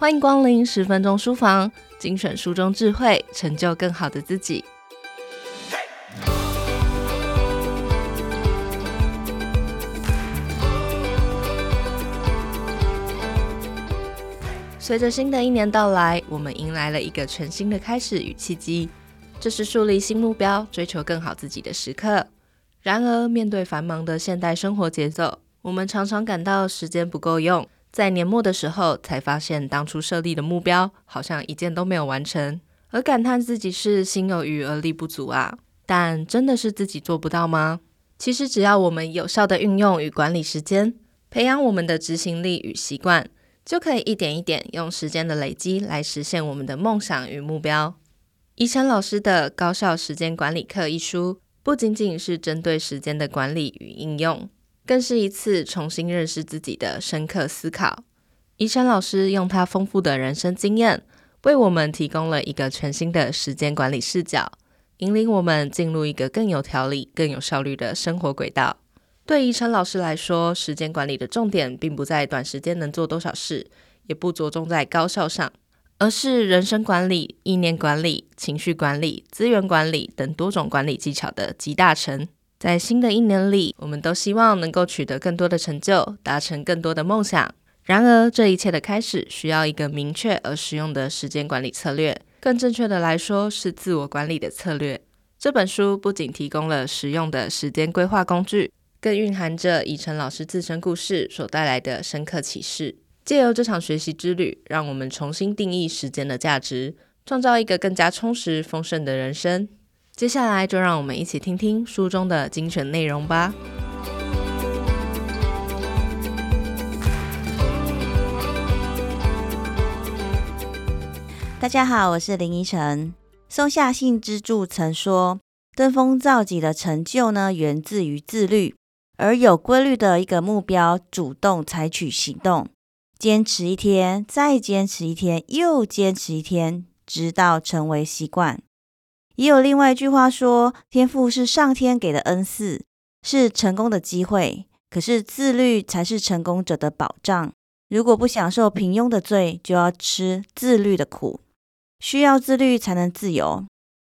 欢迎光临十分钟书房，精选书中智慧，成就更好的自己。随着新的一年到来，我们迎来了一个全新的开始与契机，这是树立新目标、追求更好自己的时刻。然而，面对繁忙的现代生活节奏，我们常常感到时间不够用，在年末的时候才发现当初设立的目标好像一件都没有完成，而感叹自己是心有余而力不足啊！但真的是自己做不到吗？其实，只要我们有效地运用与管理时间，培养我们的执行力与习惯，就可以一点一点用时间的累积来实现我们的梦想与目标。怡辰老师的《高效时间管理课》一书。不仅仅是针对时间的管理与应用，更是一次重新认识自己的深刻思考。怡晨老师用他丰富的人生经验，为我们提供了一个全新的时间管理视角，引领我们进入一个更有条理、更有效率的生活轨道。对怡晨老师来说，时间管理的重点并不在短时间能做多少事，也不着重在高效上。而是人生管理、意念管理、情绪管理、资源管理等多种管理技巧的集大成。在新的一年里，我们都希望能够取得更多的成就，达成更多的梦想。然而，这一切的开始需要一个明确而实用的时间管理策略。更正确的来说，是自我管理的策略。这本书不仅提供了实用的时间规划工具，更蕴含着怡辰老师自身故事所带来的深刻启示。借由这场学习之旅，让我们重新定义时间的价值，创造一个更加充实丰盛的人生。接下来，就让我们一起听听书中的精选内容吧。大家好，我是林依晨。松下幸之助曾说：“登峰造极的成就呢，源自于自律，而有规律的一个目标，主动采取行动。”坚持一天，再坚持一天，又坚持一天，直到成为习惯。也有另外一句话说：“天赋是上天给的恩赐，是成功的机会。可是自律才是成功者的保障。如果不享受平庸的罪，就要吃自律的苦。需要自律才能自由。”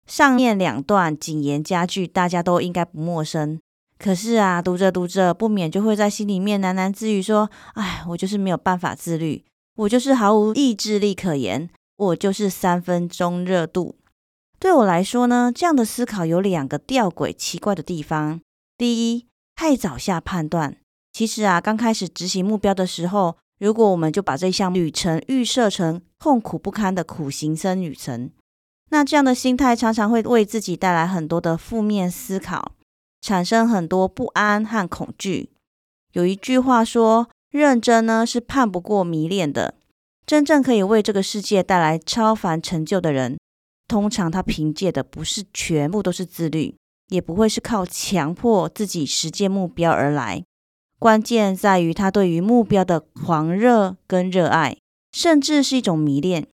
上面两段谨言佳句，大家都应该不陌生。可是啊，读着读着，不免就会在心里面喃喃自语说：“哎，我就是没有办法自律，我就是毫无意志力可言，我就是三分钟热度。”对我来说呢，这样的思考有两个吊诡奇怪的地方。第一，太早下判断。其实啊，刚开始执行目标的时候，如果我们就把这项旅程预设成痛苦不堪的苦行僧旅程，那这样的心态常常会为自己带来很多的负面思考。产生很多不安和恐惧。有一句话说：“认真呢是判不过迷恋的。”真正可以为这个世界带来超凡成就的人，通常他凭借的不是全部都是自律，也不会是靠强迫自己实现目标而来。关键在于他对于目标的狂热跟热爱，甚至是一种迷恋，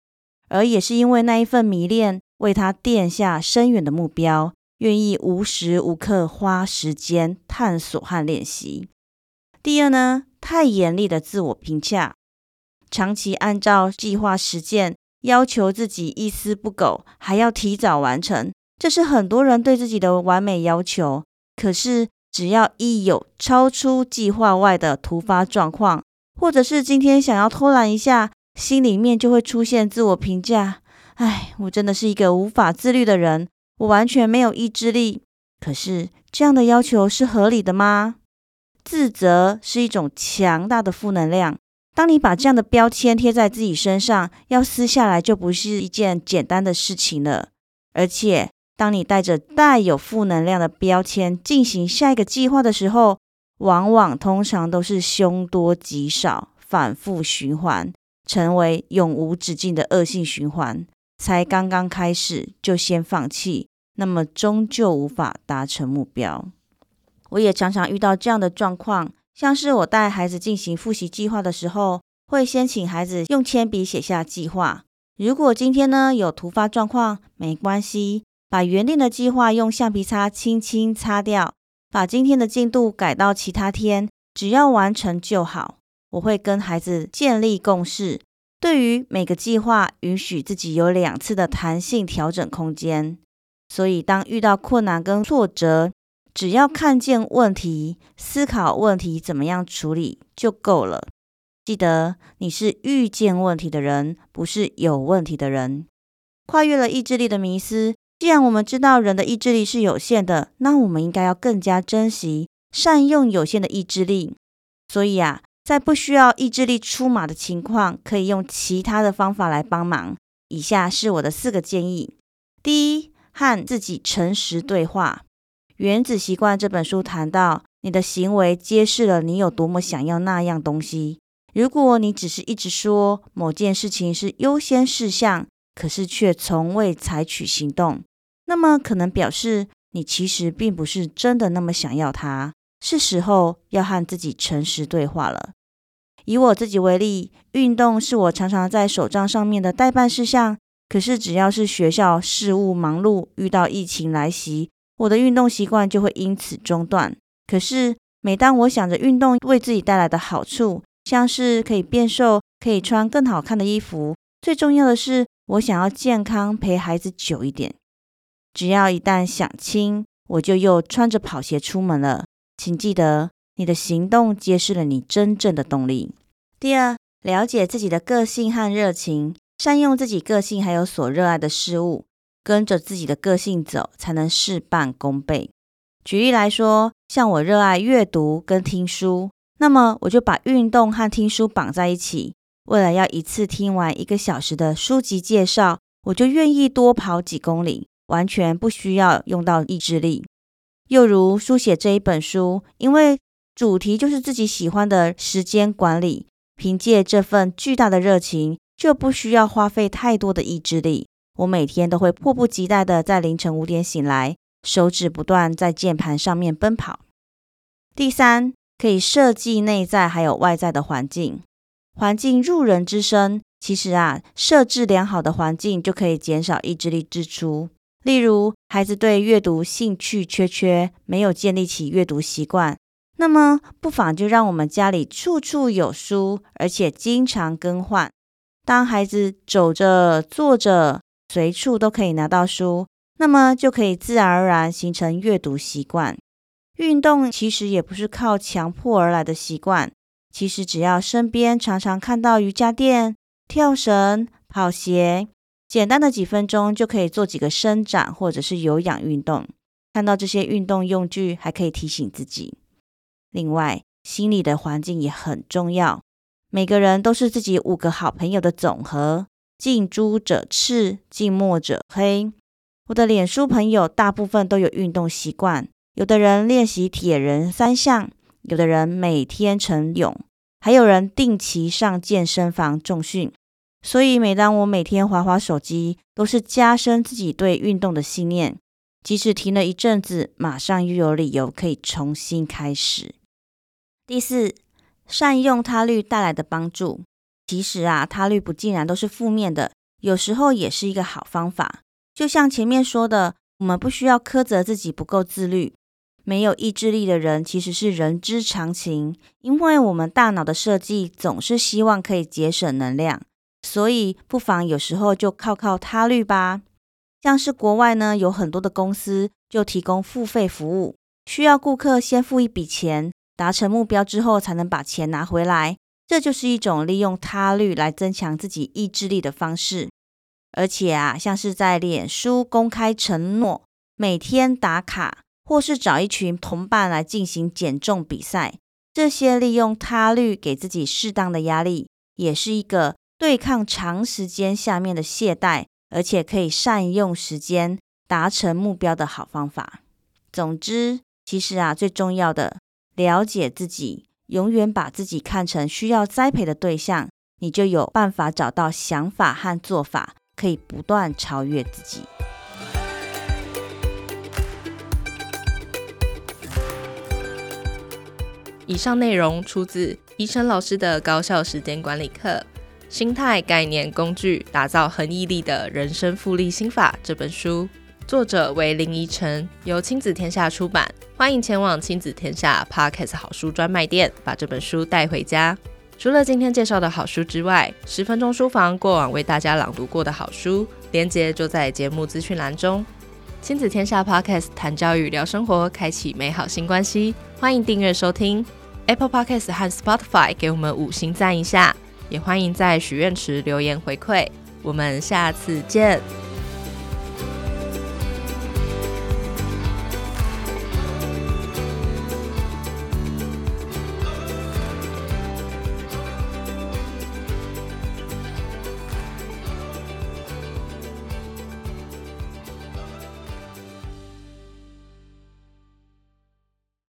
而也是因为那一份迷恋，为他奠下深远的目标。愿意无时无刻花时间探索和练习。第二呢，太严厉的自我评价，长期按照计划实践，要求自己一丝不苟，还要提早完成，这是很多人对自己的完美要求。可是，只要一有超出计划外的突发状况，或者是今天想要偷懒一下，心里面就会出现自我评价：哎，我真的是一个无法自律的人。我完全没有意志力，可是这样的要求是合理的吗？自责是一种强大的负能量。当你把这样的标签贴在自己身上，要撕下来就不是一件简单的事情了。而且，当你带着带有负能量的标签进行下一个计划的时候，往往通常都是凶多吉少，反复循环，成为永无止境的恶性循环。才刚刚开始就先放弃，那么终究无法达成目标。我也常常遇到这样的状况，像是我带孩子进行复习计划的时候，会先请孩子用铅笔写下计划。如果今天呢有突发状况，没关系，把原定的计划用橡皮擦轻轻擦掉，把今天的进度改到其他天，只要完成就好。我会跟孩子建立共识。对于每个计划，允许自己有两次的弹性调整空间。所以，当遇到困难跟挫折，只要看见问题，思考问题怎么样处理就够了。记得，你是遇见问题的人，不是有问题的人。跨越了意志力的迷思。既然我们知道人的意志力是有限的，那我们应该要更加珍惜、善用有限的意志力。所以啊，在不需要意志力出马的情况，可以用其他的方法来帮忙。以下是我的四个建议：第一，和自己诚实对话。《原子习惯》这本书谈到，你的行为揭示了你有多么想要那样东西。如果你只是一直说某件事情是优先事项，可是却从未采取行动，那么可能表示你其实并不是真的那么想要它。是时候要和自己诚实对话了。以我自己为例，运动是我常常在手账上面的待办事项。可是只要是学校事务忙碌，遇到疫情来袭，我的运动习惯就会因此中断。可是每当我想着运动为自己带来的好处，像是可以变瘦，可以穿更好看的衣服，最重要的是，我想要健康陪孩子久一点，只要一旦想清，我就又穿着跑鞋出门了。请记得，你的行动揭示了你真正的动力。第二，了解自己的个性和热情，善用自己个性还有所热爱的事物，跟着自己的个性走，才能事半功倍。举例来说，像我热爱阅读跟听书，那么我就把运动和听书绑在一起。为了要一次听完一个小时的书籍介绍，我就愿意多跑几公里，完全不需要用到意志力。又如书写这一本书，因为主题就是自己喜欢的时间管理，凭借这份巨大的热情，就不需要花费太多的意志力。我每天都会迫不及待的在凌晨五点醒来，手指不断在键盘上面奔跑。第三，可以设计内在还有外在的环境。环境入人之身，其实啊，设置良好的环境就可以减少意志力支出。例如，孩子对阅读兴趣缺缺，没有建立起阅读习惯，那么不妨就让我们家里处处有书，而且经常更换。当孩子走着、坐着，随处都可以拿到书，那么就可以自然而然形成阅读习惯。运动其实也不是靠强迫而来的习惯。其实只要身边常常看到瑜伽垫、跳绳、跑鞋，简单的几分钟就可以做几个伸展或者是有氧运动。看到这些运动用具，还可以提醒自己。另外，心理的环境也很重要。每个人都是自己五个好朋友的总和，近朱者赤，近墨者黑。我的脸书朋友大部分都有运动习惯，有的人练习铁人三项。有的人每天晨泳，还有人定期上健身房重训。所以，每当我每天滑滑手机，都是加深自己对运动的信念。即使停了一阵子，马上又有理由可以重新开始。第四，善用他律带来的帮助。其实啊，他律不竟然都是负面的，有时候也是一个好方法。就像前面说的，我们不需要苛责自己不够自律。没有意志力的人其实是人之常情，因为我们大脑的设计总是希望可以节省能量，所以不妨有时候就靠靠他律吧。像是国外呢，有很多的公司就提供付费服务，需要顾客先付一笔钱，达成目标之后才能把钱拿回来。这就是一种利用他律来增强自己意志力的方式。而且啊，像是在脸书公开承诺，每天打卡。或是找一群同伴来进行减重比赛，这些利用他律给自己适当的压力，也是一个对抗长时间下面的懈怠，而且可以善用时间达成目标的好方法。总之，其实啊，最重要的，了解自己，永远把自己看成需要栽培的对象，你就有办法找到想法和做法，可以不断超越自己。以上内容出自怡辰老师的高效时间管理课《心态概念工具，打造恒毅力的人生复利心法》这本书，作者为林怡晨，由亲子天下出版。欢迎前往亲子天下 Podcast 好书专卖店，把这本书带回家。除了今天介绍的好书之外，十分钟书房过往为大家朗读过的好书，连接就在节目资讯栏中。亲子天下 Podcast 谈教育、聊生活，开启美好新关系。欢迎订阅收听 Apple Podcast 和 Spotify，给我们五星赞一下，也欢迎在许愿池留言回馈。我们下次见。